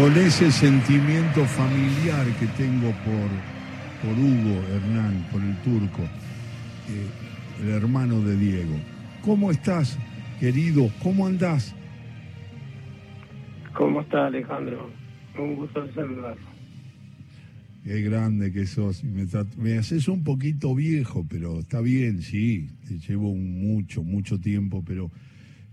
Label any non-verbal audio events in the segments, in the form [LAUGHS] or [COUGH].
con ese sentimiento familiar que tengo por, por Hugo Hernán, por el turco, eh, el hermano de Diego. ¿Cómo estás, querido? ¿Cómo andás? ¿Cómo está Alejandro? Un gusto saludarlo. Qué grande que sos. Me, me, haces un poquito viejo, pero está bien, sí. Te llevo mucho, mucho tiempo, pero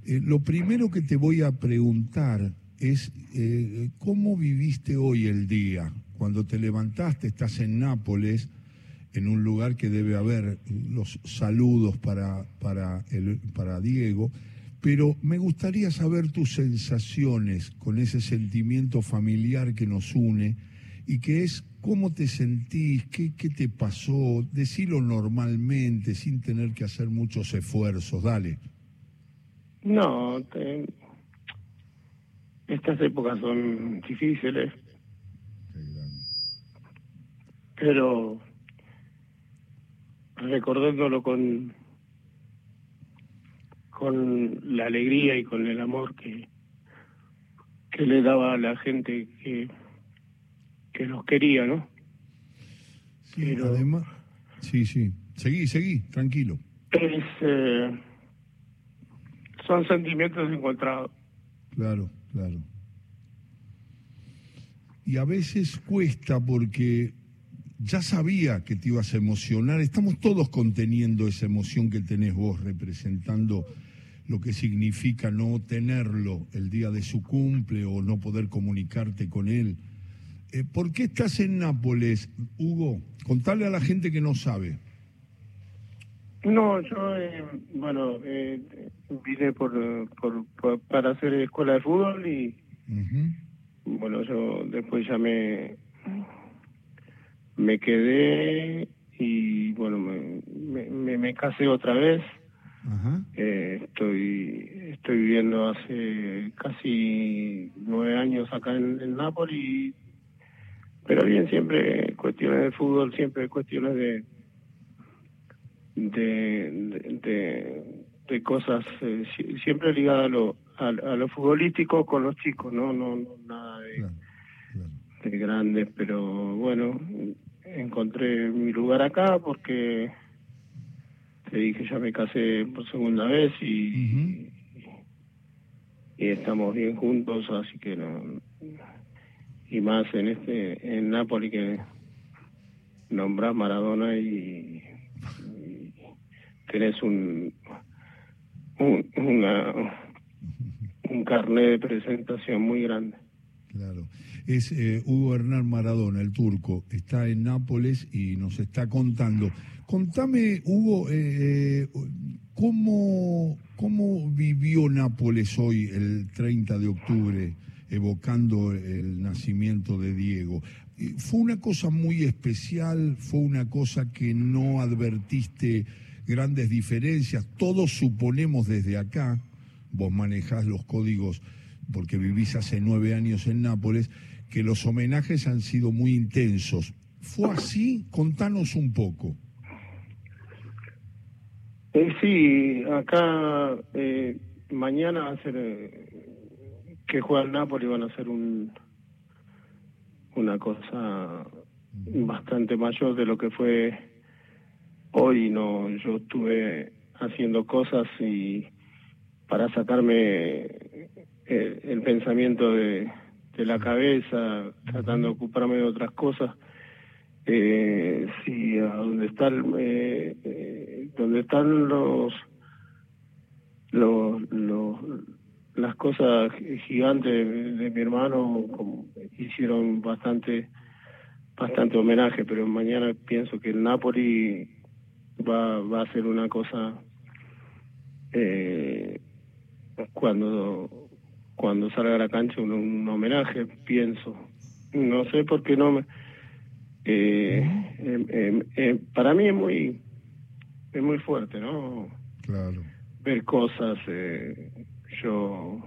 eh, lo primero que te voy a preguntar es eh, cómo viviste hoy el día. Cuando te levantaste, estás en Nápoles, en un lugar que debe haber los saludos para, para, el, para Diego, pero me gustaría saber tus sensaciones con ese sentimiento familiar que nos une y que es cómo te sentís, qué, qué te pasó, decirlo normalmente, sin tener que hacer muchos esfuerzos. Dale. No, estas épocas son difíciles, pero recordándolo con con la alegría y con el amor que que le daba a la gente que que nos quería, ¿no? Sí, además, sí, sí. Seguí, seguí, tranquilo. Es, eh, son sentimientos encontrados. Claro, claro. Y a veces cuesta porque ya sabía que te ibas a emocionar. Estamos todos conteniendo esa emoción que tenés vos, representando lo que significa no tenerlo el día de su cumple o no poder comunicarte con él. Eh, ¿Por qué estás en Nápoles, Hugo? Contale a la gente que no sabe. No, yo, eh, bueno, eh, vine por, por, para hacer escuela de fútbol y, bueno, yo después ya me, me quedé y, bueno, me, me, casé otra vez. Eh, estoy estoy viviendo hace casi nueve años acá en, en Nápoles, pero bien, siempre cuestiones de fútbol, siempre cuestiones de de, de, cosas eh, siempre ligadas a lo, a, lo futbolístico con los chicos, no, no, nada de, de grandes, pero bueno, encontré mi lugar acá porque te dije ya me casé por segunda vez y, y estamos bien juntos, así que no y más en este en Nápoles que nombras Maradona y tenés un, un, un carnet de presentación muy grande. Claro. Es eh, Hugo Hernán Maradona, el turco, está en Nápoles y nos está contando. Contame, Hugo, eh, eh ¿cómo, ¿cómo vivió Nápoles hoy, el 30 de octubre, evocando el nacimiento de Diego? ¿Fue una cosa muy especial? ¿Fue una cosa que no advertiste? Grandes diferencias. Todos suponemos desde acá, vos manejás los códigos porque vivís hace nueve años en Nápoles, que los homenajes han sido muy intensos. ¿Fue así? Contanos un poco. Eh, sí, acá eh, mañana va a ser eh, que juega el Nápoles van a ser un una cosa bastante mayor de lo que fue hoy no yo estuve haciendo cosas y para sacarme el, pensamiento de, la cabeza tratando de ocuparme de otras cosas. Eh, sí a donde están eh, eh, están los, los las cosas gigantes de, mi hermano hicieron bastante bastante homenaje pero mañana pienso que el Napoli va, va a ser una cosa eh, cuando cuando salga a la cancha un, homenaje pienso. No sé por qué no me eh, em, em, em, para mí es muy es muy fuerte no claro. Ver cosas eh, yo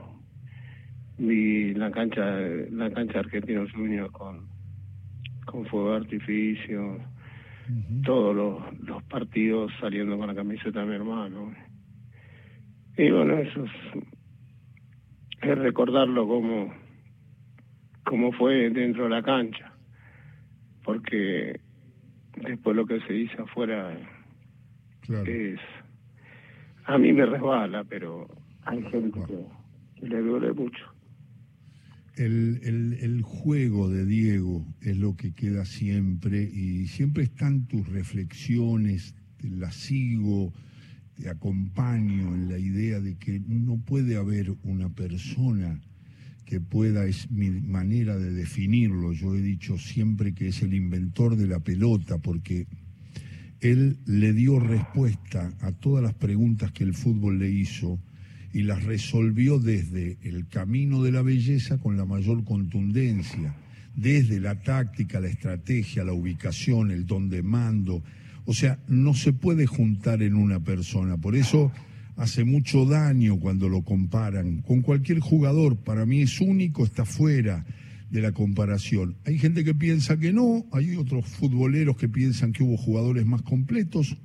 vi la cancha la cancha argentino junior con con fuego de artificio todos los, los, partidos saliendo con la camiseta de mi hermano. Y bueno, eso es, recordarlo como, cómo fue dentro de la cancha, porque después lo que se dice afuera es... A mí me resbala, pero hay gente que, le duele mucho. El, el, juego de Diego es lo que queda siempre y siempre están tus reflexiones, las sigo, te acompaño en la idea de que no puede haber una persona que pueda, es mi manera de definirlo, yo he dicho siempre que es el inventor de la pelota, porque él le dio respuesta a todas las preguntas que el fútbol le hizo y las resolvió desde el camino de la belleza con la mayor contundencia, desde la táctica, la estrategia, la ubicación, el don de mando. O sea, no se puede juntar en una persona. Por eso hace mucho daño cuando lo comparan con cualquier jugador. Para mí es único, está fuera de la comparación. Hay gente que piensa que no, hay otros futboleros que piensan que hubo jugadores más completos.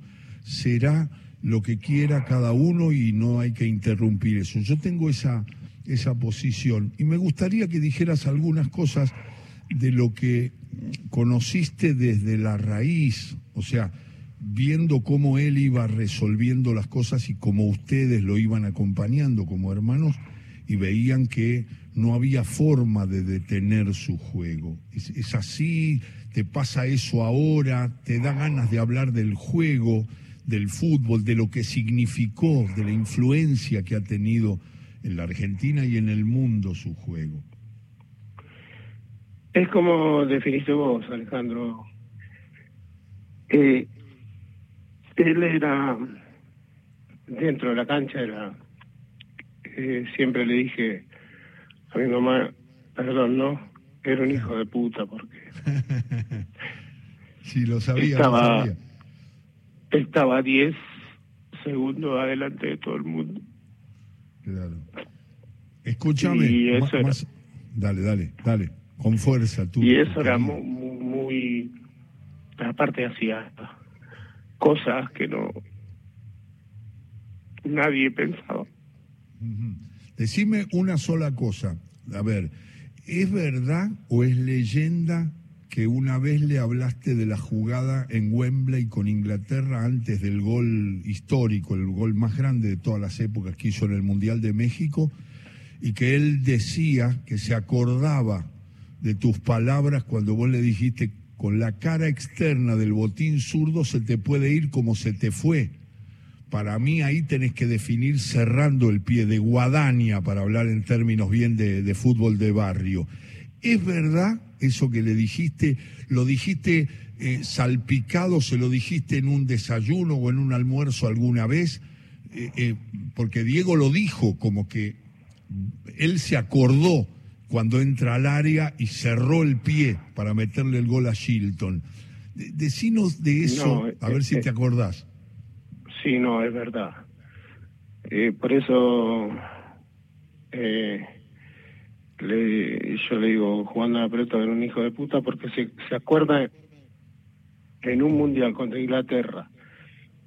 Será lo que quiera cada uno y no hay que interrumpir eso. Yo tengo esa, esa posición y me gustaría que dijeras algunas cosas de lo que conociste desde la raíz, o sea, viendo cómo él iba resolviendo las cosas y cómo ustedes lo iban acompañando como hermanos y veían que no había forma de detener su juego. Es, así, te pasa eso ahora, te da ganas de hablar del juego, del fútbol, de lo que significó, de la influencia que ha tenido en la Argentina y en el mundo su juego. Es como definiste vos, Alejandro. Eh, él era, dentro de la cancha, era, eh, siempre le dije a mi mamá, perdón, no, era un hijo de puta porque... [LAUGHS] sí, lo sabía, estaba, lo sabía. Estaba 10 segundos adelante de todo el mundo. Claro. Escúchame. Dale, dale, dale, con fuerza. Tú, y eso era muy, muy, aparte hacía cosas que no nadie pensaba. Decime una sola cosa. A ver, ¿es verdad o es leyenda que una vez le hablaste de la jugada en Wembley con Inglaterra antes del gol histórico, el gol más grande de todas las épocas que hizo en el Mundial de México, y que él decía que se acordaba de tus palabras cuando vos le dijiste con la cara externa del botín zurdo se te puede ir como se te fue. Para mí ahí tenés que definir cerrando el pie de guadaña, para hablar en términos bien de, fútbol de barrio. ¿Es verdad eso que le dijiste? ¿Lo dijiste eh, salpicado? ¿Se lo dijiste en un desayuno o en un almuerzo alguna vez? Eh, eh, porque Diego lo dijo como que él se acordó cuando entra al área y cerró el pie para meterle el gol a Shilton. Decinos de eso, a ver si te acordás. Sí, no, es verdad. Por eso eh, le, yo le digo, jugando a la pelota era un hijo de puta, porque se, se acuerda en un mundial contra Inglaterra,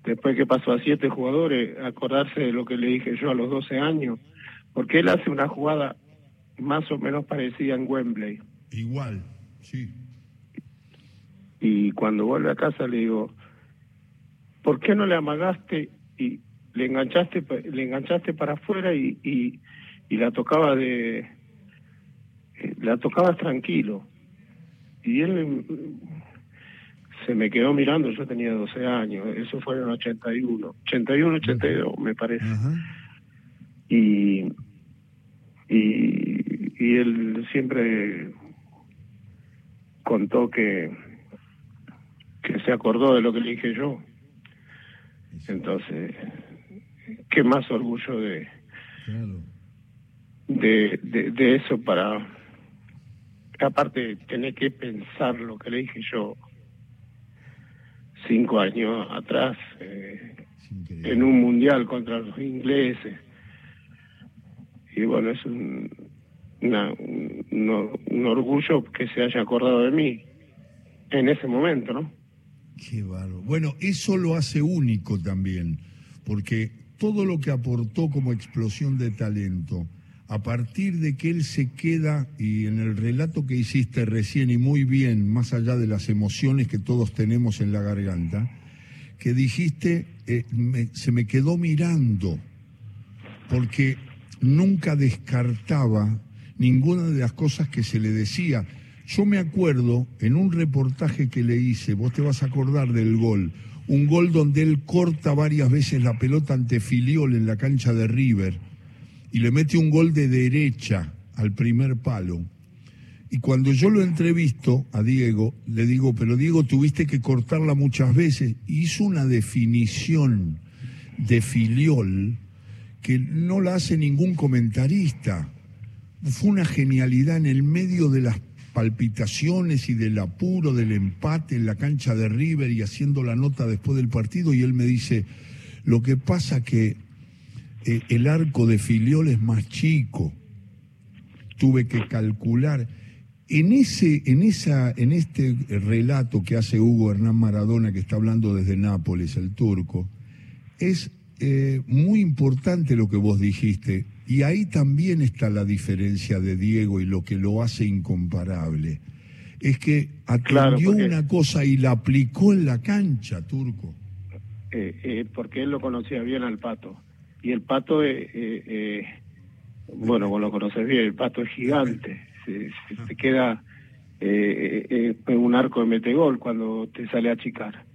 después que pasó a siete jugadores, acordarse de lo que le dije yo a los 12 años, porque él hace una jugada más o menos parecía en Wembley. Igual, sí. Y cuando vuelve a casa le digo, ¿por qué no le amagaste y le enganchaste le enganchaste para afuera y, y, y la tocaba de la tocabas tranquilo? Y él se me quedó mirando, yo tenía 12 años, eso fue en el 81, 81, 82 me parece. Y y, y él siempre contó que, que se acordó de lo que le dije yo. Entonces, qué más orgullo de, de, de, eso para, aparte, tener que pensar lo que le dije yo cinco años atrás, eh, en un mundial contra los ingleses y bueno, es un, un, orgullo que se haya acordado de mí en ese momento, ¿no? Qué bárbaro. Bueno, eso lo hace único también, porque todo lo que aportó como explosión de talento a partir de que él se queda, y en el relato que hiciste recién y muy bien, más allá de las emociones que todos tenemos en la garganta, que dijiste, eh, se me quedó mirando, porque nunca descartaba ninguna de las cosas que se le decía. Yo me acuerdo en un reportaje que le hice, vos te vas a acordar del gol, un gol donde él corta varias veces la pelota ante Filiol en la cancha de River y le mete un gol de derecha al primer palo. Y cuando yo lo entrevisto a Diego, le digo, pero Diego, tuviste que cortarla muchas veces. hizo una definición de filiol que no la hace ningún comentarista. Fue una genialidad en el medio de las palpitaciones y del apuro del empate en la cancha de River y haciendo la nota después del partido y él me dice, lo que pasa que el arco de Filiol es más chico, tuve que calcular. En, ese, en, esa, en este relato que hace Hugo Hernán Maradona, que está hablando desde Nápoles, el turco, es eh, muy importante lo que vos dijiste. Y ahí también está la diferencia de Diego y lo que lo hace incomparable. Es que atendió una cosa y la aplicó en la cancha, Turco. Eh, eh, porque él lo conocía bien al pato. Y el pato, bueno, vos lo conoces bien, el pato es gigante. Se, queda en un arco de metegol cuando te sale a chicar.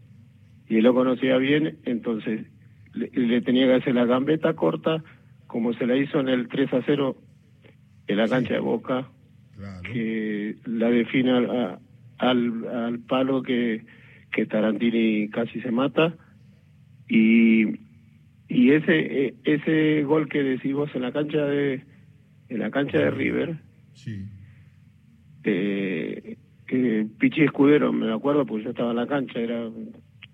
Y él lo conocía bien, entonces le, tenía que hacer la gambeta corta, como se la hizo en el 3 a 0 en la cancha de Boca, que la define al, al, palo que, que Tarantini casi se mata. Y, y ese e, ese gol que decís vos en la cancha de en la cancha de River, sí. eh, Pichi Escudero, me acuerdo, porque yo estaba en la cancha, era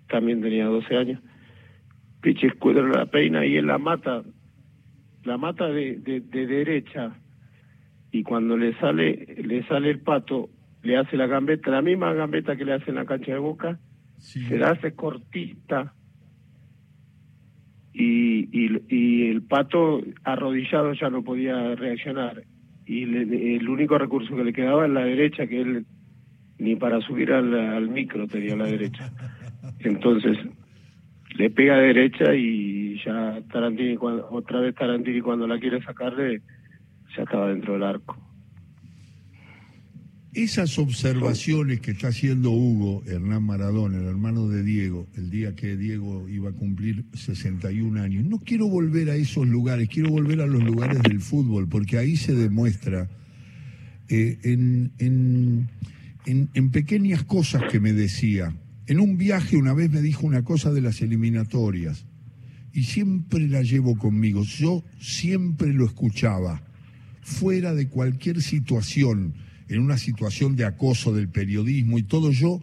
también tenía 12 años Pichi Escudero la peina y él la mata, la mata de, de, derecha y cuando le sale, le sale el pato, le hace la gambeta, la misma gambeta que le hace en la cancha de boca, se la hace cortita y, y, y, el pato arrodillado ya no podía reaccionar y el único recurso que le quedaba es la derecha que él ni para subir al, al micro tenía la derecha entonces le pega derecha y ya Tarantini, cuando, otra vez Tarantini cuando la quiere sacarle, ya estaba dentro del arco. Esas observaciones que está haciendo Hugo Hernán Maradona, el hermano de Diego, el día que Diego iba a cumplir 61 años, no quiero volver a esos lugares, quiero volver a los lugares del fútbol, porque ahí se demuestra eh, en, en, en pequeñas cosas que me decía, en un viaje una vez me dijo una cosa de las eliminatorias y siempre la llevo conmigo. Yo siempre lo escuchaba, fuera de cualquier situación, en una situación de acoso del periodismo y todo yo,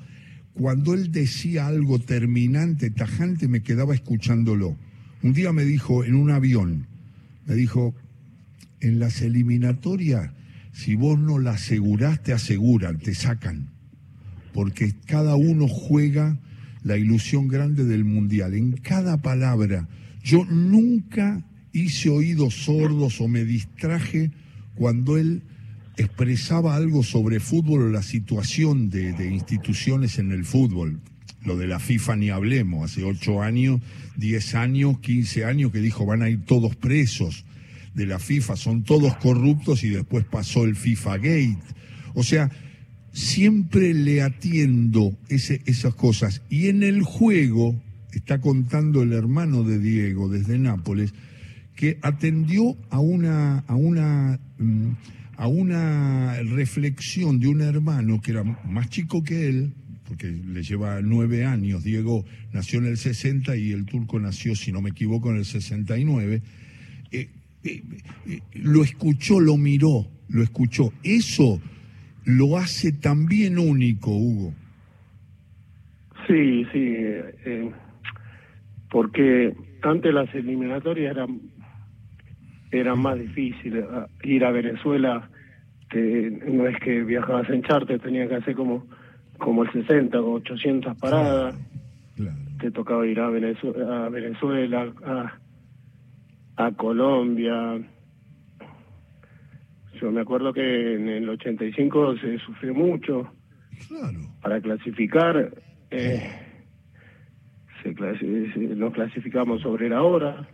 cuando él decía algo terminante, tajante, me quedaba escuchándolo. Un día me dijo en un avión, me dijo, en las eliminatorias, si vos no la asegurás, te aseguran, te sacan porque cada uno juega la ilusión grande del mundial. En cada palabra, yo nunca hice oídos sordos o me distraje cuando él expresaba algo sobre fútbol o la situación de, de, instituciones en el fútbol. Lo de la FIFA ni hablemos, hace ocho años, diez años, quince años que dijo van a ir todos presos de la FIFA, son todos corruptos y después pasó el FIFA Gate. O sea, siempre le atiendo esas cosas. Y en el juego, está contando el hermano de Diego desde Nápoles, que atendió a una, a una, mm, a una reflexión de un hermano que era más chico que él, porque le lleva nueve años. Diego nació en el 60 y el turco nació, si no me equivoco, en el 69. Eh, eh, eh, lo escuchó, lo miró, lo escuchó. Eso lo hace también único, Hugo. Sí, sí, eh, porque antes las eliminatorias eran, eran más difíciles. Ah, ir a Venezuela, no es que viajabas en charter, tenía que hacer como, como el 60 o 800 paradas. Te tocaba ir a Venezuela, a, Venezuela a, a Colombia, Yo me acuerdo que en el 85 se sufrió mucho. Claro. Para clasificar, eh, se nos clasificamos sobre la hora.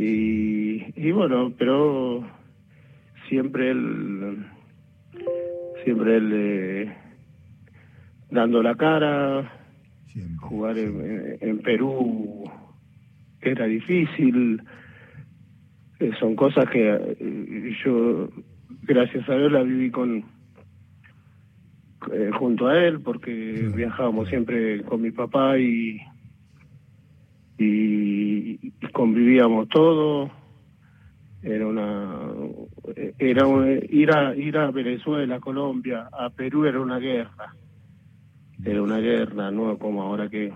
Y, y bueno, pero siempre él, siempre él eh, dando la cara, jugar en, Perú era difícil, eh, son cosas que eh, yo, gracias a Dios, la viví con junto a él, porque viajábamos siempre con mi papá y convivíamos todos. Era una era ir a ir a Venezuela Colombia a Perú era una guerra. Era una guerra no como ahora que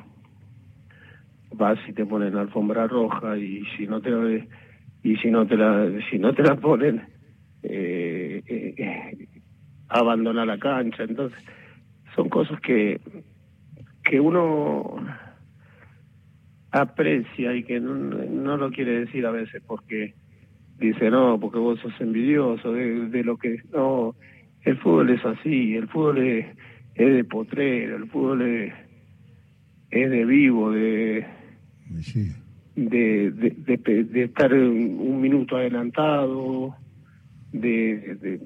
vas y te ponen la alfombra roja y si no te y si no te la si no te la ponen eh, eh, abandona la cancha. Entonces son cosas que que uno aprecia y que no, lo quiere decir a veces porque dice no, porque vos sos envidioso de, lo que... No, el fútbol es así, el fútbol es, de potrero, el fútbol es, de vivo, de, de, de, de, estar un, minuto adelantado, de, de,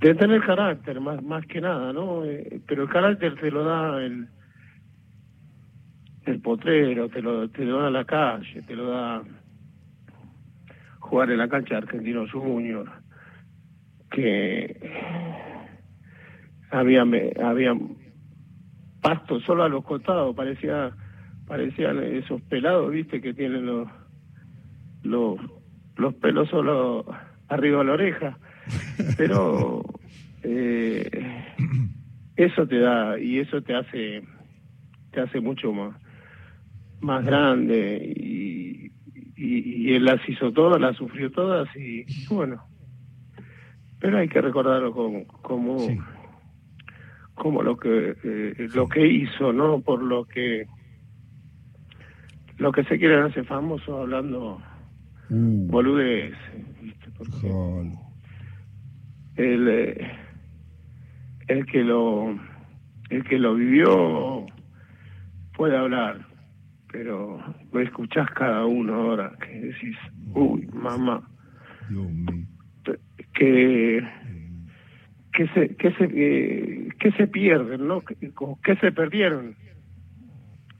de tener carácter más, más que nada, ¿no? Eh, pero el carácter te lo da el el potrero, te lo, te lo da la calle, te lo da jugar en la cancha de Argentino Junior, que había, había pasto solo a los costados, parecía parecían esos pelados, viste, que tienen los, los, los pelos solo arriba de la oreja. [LAUGHS] Pero eh, eso te da y eso te hace te hace mucho más más grande y, y, él las hizo todas, las sufrió todas y, bueno, pero hay que recordarlo como como, como lo que eh, lo que hizo, ¿no? Por lo que lo que se quiere hacer famoso hablando uh. boludez, el, eh, el que lo el que lo vivió puede hablar pero lo escuchás cada uno ahora que decís, uy, mamá, que que se que se que, se pierden, ¿no? Que, se perdieron,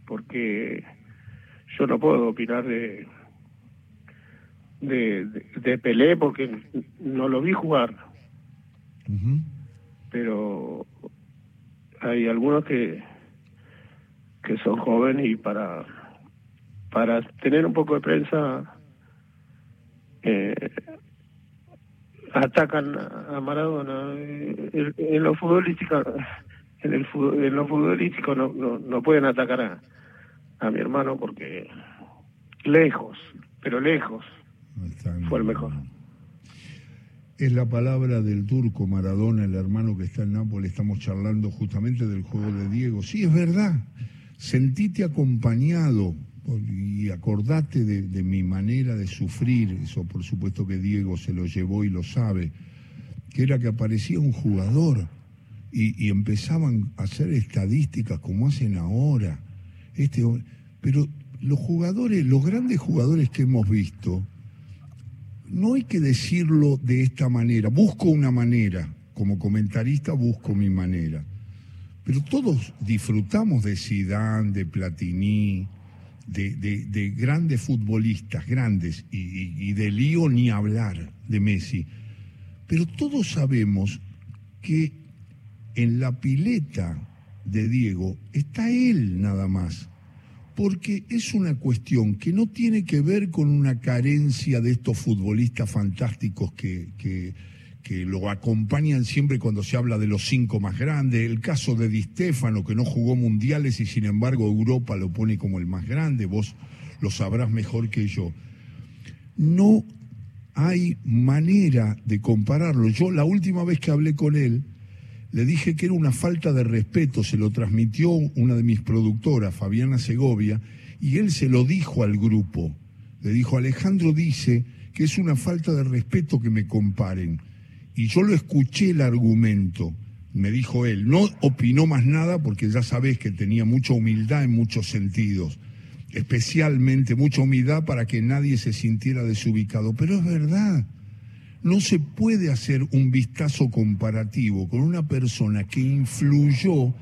porque yo no puedo opinar de de, de, Pelé porque no lo vi jugar, pero hay algunos que que son jóvenes y para para tener un poco de prensa eh, atacan a Maradona en, lo futbolístico en el en lo futbolístico no, no, pueden atacar a, a mi hermano porque lejos pero lejos fue el mejor es la palabra del turco Maradona, el hermano que está en Nápoles. Estamos charlando justamente del juego de Diego. Sí, es verdad. Sentite acompañado y acordate de, mi manera de sufrir, eso por supuesto que Diego se lo llevó y lo sabe, que era que aparecía un jugador y, empezaban a hacer estadísticas como hacen ahora. Este, pero los jugadores, los grandes jugadores que hemos visto, no hay que decirlo de esta manera. Busco una manera, como comentarista busco mi manera. Pero todos disfrutamos de Sidán, de Platini, de, grandes futbolistas, grandes, y, de Lío ni hablar de Messi. Pero todos sabemos que en la pileta de Diego está él nada más, porque es una cuestión que no tiene que ver con una carencia de estos futbolistas fantásticos que, que que lo acompañan siempre cuando se habla de los cinco más grandes, el caso de Di Stefano, que no jugó mundiales y sin embargo Europa lo pone como el más grande, vos lo sabrás mejor que yo. No hay manera de compararlo. Yo la última vez que hablé con él, le dije que era una falta de respeto, se lo transmitió una de mis productoras, Fabiana Segovia, y él se lo dijo al grupo. Le dijo, Alejandro dice que es una falta de respeto que me comparen. Y yo lo escuché el argumento, me dijo él, no opinó más nada porque ya sabés que tenía mucha humildad en muchos sentidos, especialmente mucha humildad para que nadie se sintiera desubicado, pero es verdad. No se puede hacer un vistazo comparativo con una persona que influyó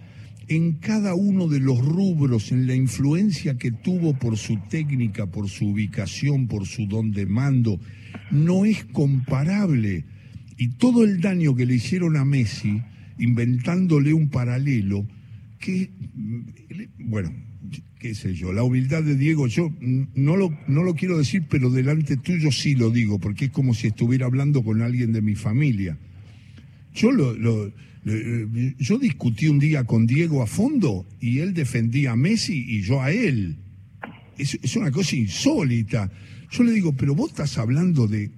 en cada uno de los rubros, en la influencia que tuvo por su técnica, por su ubicación, por su don de mando, no es comparable. Y todo el daño que le hicieron a Messi, inventándole un paralelo, que, bueno, qué sé yo, la humildad de Diego, yo no lo, no lo quiero decir, pero delante tuyo sí lo digo, porque es como si estuviera hablando con alguien de mi familia. Yo lo, yo discutí un día con Diego a fondo y él defendía a Messi y yo a él. Es, una cosa insólita. Yo le digo, pero vos estás hablando de,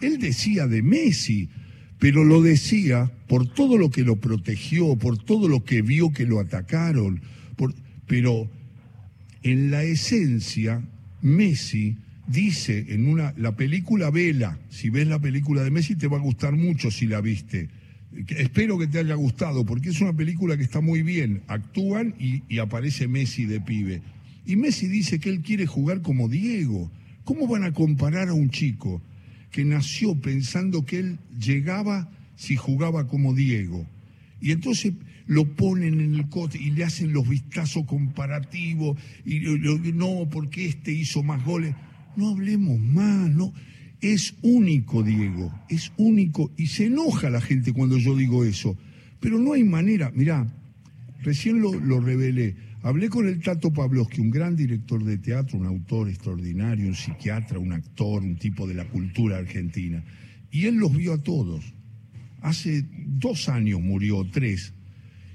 Él decía de Messi, pero lo decía por todo lo que lo protegió, por todo lo que vio que lo atacaron. Pero en la esencia, Messi dice en una. La película Vela, si ves la película de Messi te va a gustar mucho si la viste Espero que te haya gustado, porque es una película que está muy bien. Actúan y, aparece Messi de pibe. Y Messi dice que él quiere jugar como Diego. ¿Cómo van a comparar a un chico que nació pensando que él llegaba si jugaba como Diego? Y entonces lo ponen en el cote y le hacen los vistazos comparativos y no, porque este hizo más goles. No hablemos más, no. Es único, Diego, es único. Y se enoja la gente cuando yo digo eso. Pero no hay manera. Mirá, recién lo, lo revelé. Hablé con el Tato Pavlovsky, un gran director de teatro, un autor extraordinario, un psiquiatra, un actor, un tipo de la cultura argentina. Y él los vio a todos. Hace dos años murió, tres.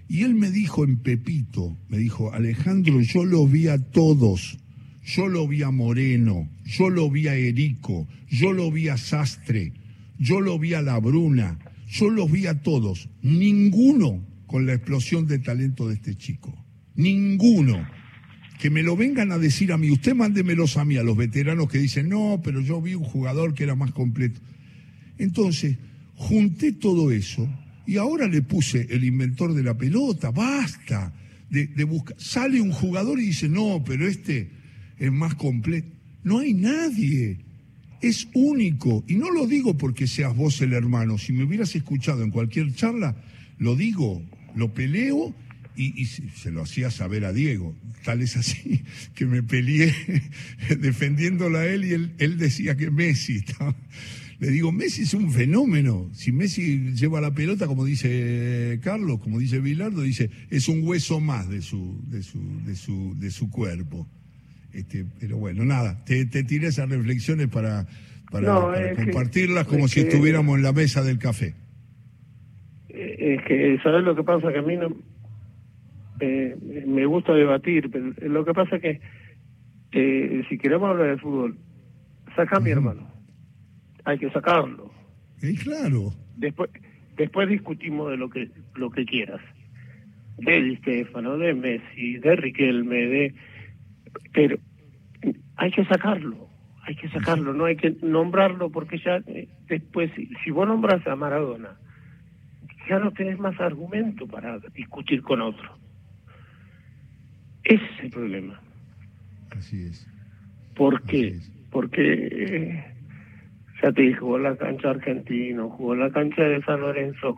Y él me dijo en Pepito, me dijo, Alejandro, yo los vi a todos. Yo lo vi a Moreno, yo lo vi a Erico, yo lo vi a Sastre, yo lo vi a La Bruna, yo los vi a todos. Ninguno con la explosión de talento de este chico. Ninguno. Que me lo vengan a decir a mí, usted mándemelos a mí, a los veteranos que dicen, no, pero yo vi un jugador que era más completo. Entonces, junté todo eso y ahora le puse el inventor de la pelota, basta de, de buscar. Sale un jugador y dice, no, pero este es más completo. No hay nadie. Es único. Y no lo digo porque seas vos el hermano. Si me hubieras escuchado en cualquier charla, lo digo, lo peleo y, se lo hacía saber a Diego. Tal es así [LAUGHS] que me peleé [LAUGHS] defendiéndolo a él y él, decía que Messi Le digo, Messi es un fenómeno. Si Messi lleva la pelota, como dice Carlos, como dice Bilardo, dice, es un hueso más de su, de su, de su, de su cuerpo. Este, pero bueno, nada, te, tiré esas reflexiones para, para, compartirlas como si estuviéramos en la mesa del café. Es que, ¿sabes lo que pasa? Que a mí no, eh, me gusta debatir, pero lo que pasa es que eh, si queremos hablar de fútbol, saca a mi hermano. Hay que sacarlo. y claro. Después, después discutimos de lo que lo que quieras. De Di Stefano, de Messi, de Riquelme, de pero hay que sacarlo, hay que sacarlo, no hay que nombrarlo porque ya eh, después, si, vos nombras a Maradona, ya no tenés más argumento para discutir con otro. Ese es el problema. Así es. ¿Por qué? Porque eh, ya te dije, jugó la cancha argentino, jugó la cancha de San Lorenzo,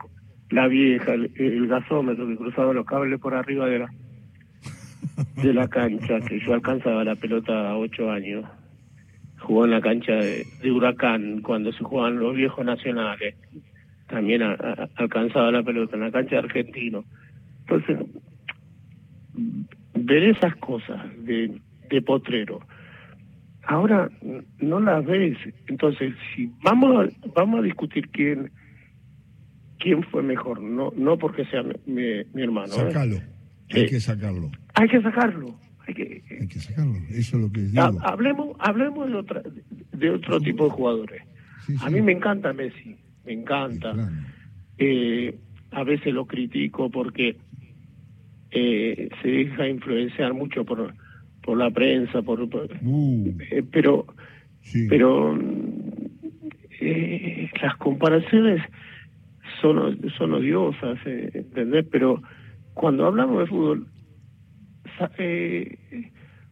la vieja, el, el gasómetro que cruzaba los cables por arriba de la de la cancha, que yo alcanzaba la pelota a ocho años. Jugó en la cancha de, Huracán cuando se jugaban los viejos nacionales. También alcanzaba la pelota en la cancha de Argentino. Entonces, ver esas cosas de, de potrero, ahora no las ves. Entonces, si vamos a, vamos a discutir quién quién fue mejor, no no porque sea mi, mi, hermano. ¿eh? Sácalo, hay que sacarlo. Hay que sacarlo. Hay que, hay que sacarlo, eso es lo que digo. hablemos, hablemos de, otra, de otro tipo de jugadores. A mí me encanta Messi, me encanta. Eh, a veces lo critico porque eh, se deja influenciar mucho por por la prensa, por, uh. eh, pero pero eh, las comparaciones son, son odiosas, eh, ¿entendés? Pero cuando hablamos de fútbol,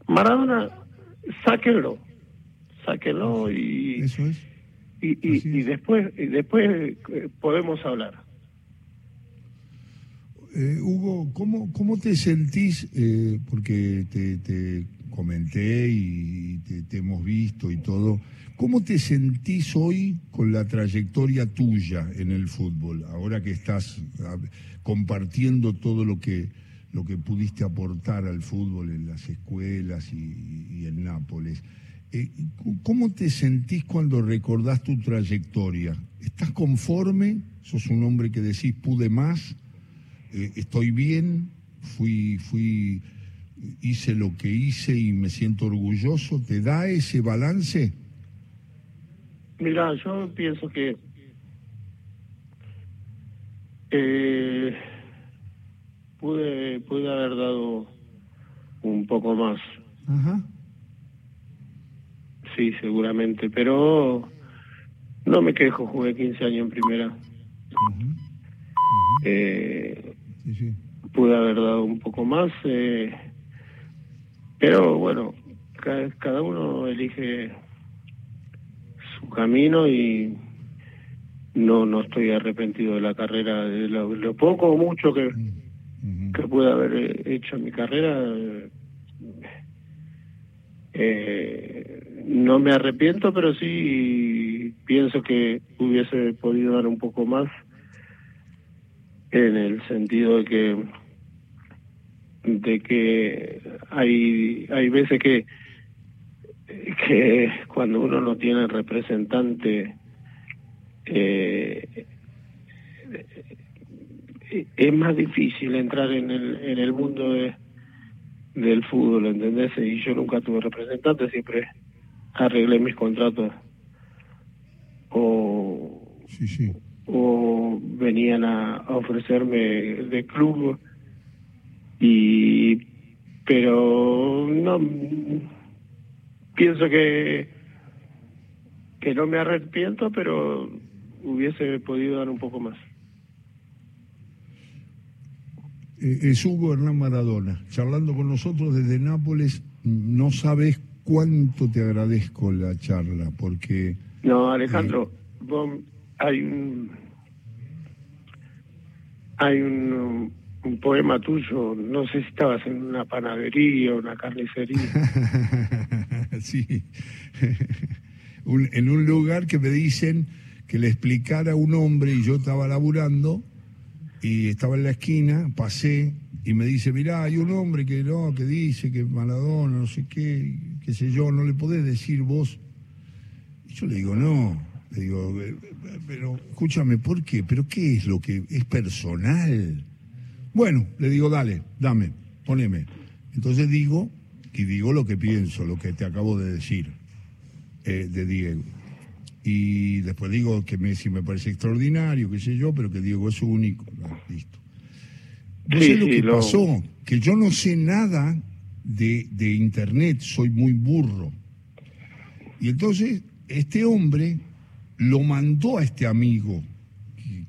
Maradona, sáquenlo, sáquenlo y, y, y, después, y después podemos hablar. Eh, Hugo, ¿cómo, ¿cómo te sentís? Eh, porque te, te, comenté y te, hemos visto y todo. ¿Cómo te sentís hoy con la trayectoria tuya en el fútbol? Ahora que estás compartiendo todo lo que, lo que pudiste aportar al fútbol en las escuelas y, en Nápoles. Eh, ¿Cómo te sentís cuando recordás tu trayectoria? ¿Estás conforme? ¿Sos un hombre que decís pude más? Eh, ¿Estoy bien? ¿Fui, fui, hice lo que hice y me siento orgulloso? ¿Te da ese balance? Mira, yo pienso que eh, pude, pude haber dado un poco más. Ajá. Sí, seguramente, pero no me quejo, jugué 15 años en primera. Eh, pude haber dado un poco más, eh, pero bueno, cada, cada uno elige su camino y no no estoy arrepentido de la carrera, de lo, poco o mucho que, que pude haber hecho en mi carrera. Eh, no me arrepiento, pero sí pienso que hubiese podido dar un poco más en el sentido de que de que hay hay veces que cuando uno no tiene representante eh, es más difícil entrar en el, en el mundo de, del fútbol, ¿entendés? Y yo nunca tuve representante, siempre arreglé mis contratos o, o venían a, ofrecerme de club. Y pero no pienso que que no me arrepiento pero hubiese podido dar un poco más. Eh, es Hugo Hernán Maradona charlando con nosotros desde Nápoles. No sabes cuánto te agradezco la charla porque no Alejandro eh, hay un hay un, un, poema tuyo, no sé si estabas en una panadería o una carnicería. [LAUGHS] sí, [LAUGHS] en un lugar que me dicen que le explicara a un hombre y yo estaba laburando y estaba en la esquina, pasé y me dice, mirá, hay un hombre que no, que dice que Maladona, no sé qué, qué sé yo, no le podés decir vos. Y yo le digo, no, le digo, pero escúchame, ¿por qué? ¿Pero qué es lo que es personal? Bueno, le digo, dale, dame, poneme. Entonces digo, y digo lo que pienso, lo que te acabo de decir eh, de Diego. Y después digo que Messi me parece extraordinario, qué sé yo, pero que Diego es único. listo. No sé lo que pasó, que yo no sé nada de, de Internet, soy muy burro. Y entonces este hombre lo mandó a este amigo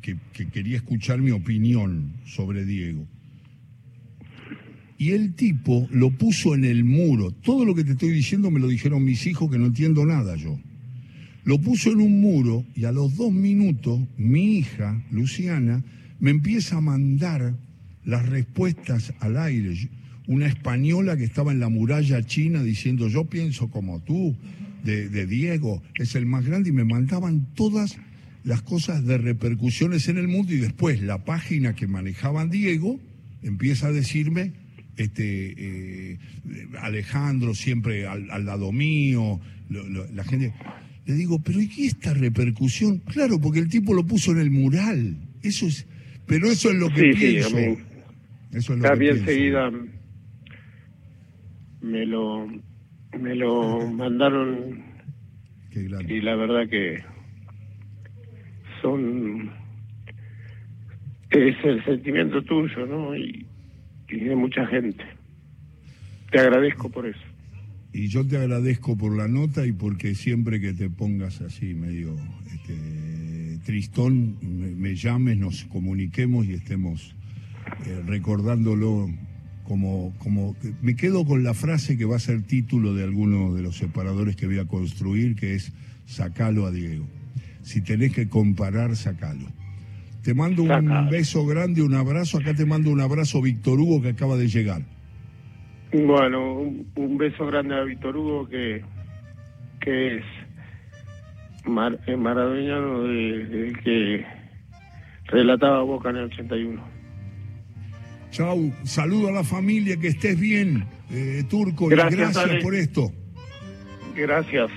que, quería escuchar mi opinión sobre Diego. Y el tipo lo puso en el muro. Todo lo que te estoy diciendo me lo dijeron mis hijos que no entiendo nada yo. Lo puso en un muro y a los dos minutos mi hija, Luciana, me empieza a mandar las respuestas al aire. Una española que estaba en la muralla china diciendo yo pienso como tú, de, Diego, es el más grande, y me mandaban todas las cosas de repercusiones en el mundo y después la página que manejaba Diego empieza a decirme, este, eh, Alejandro siempre al, lado mío, la gente... Le digo, pero ¿y qué esta repercusión? Claro, porque el tipo lo puso en el mural. Eso es, pero eso es lo que pienso. eso es lo que bien seguida me lo me lo mandaron y la verdad que son es el sentimiento tuyo, ¿no? Y, y de mucha gente. Te agradezco por eso. y yo te agradezco por la nota y porque siempre que te pongas así medio este, tristón, me, llames, nos comuniquemos y estemos eh, recordándolo como, como... Me quedo con la frase que va a ser título de alguno de los separadores que voy a construir, que es sacalo a Diego. Si tenés que comparar, sacalo. Te mando un beso grande, un abrazo. Acá te mando un abrazo Víctor Hugo que acaba de llegar. Bueno, un, beso grande a Víctor Hugo que, que es mar, maravilloso de, que relataba Boca en el 81. Chau, saludo a la familia, que estés bien, eh, Turco, gracias, y gracias por esto. Gracias.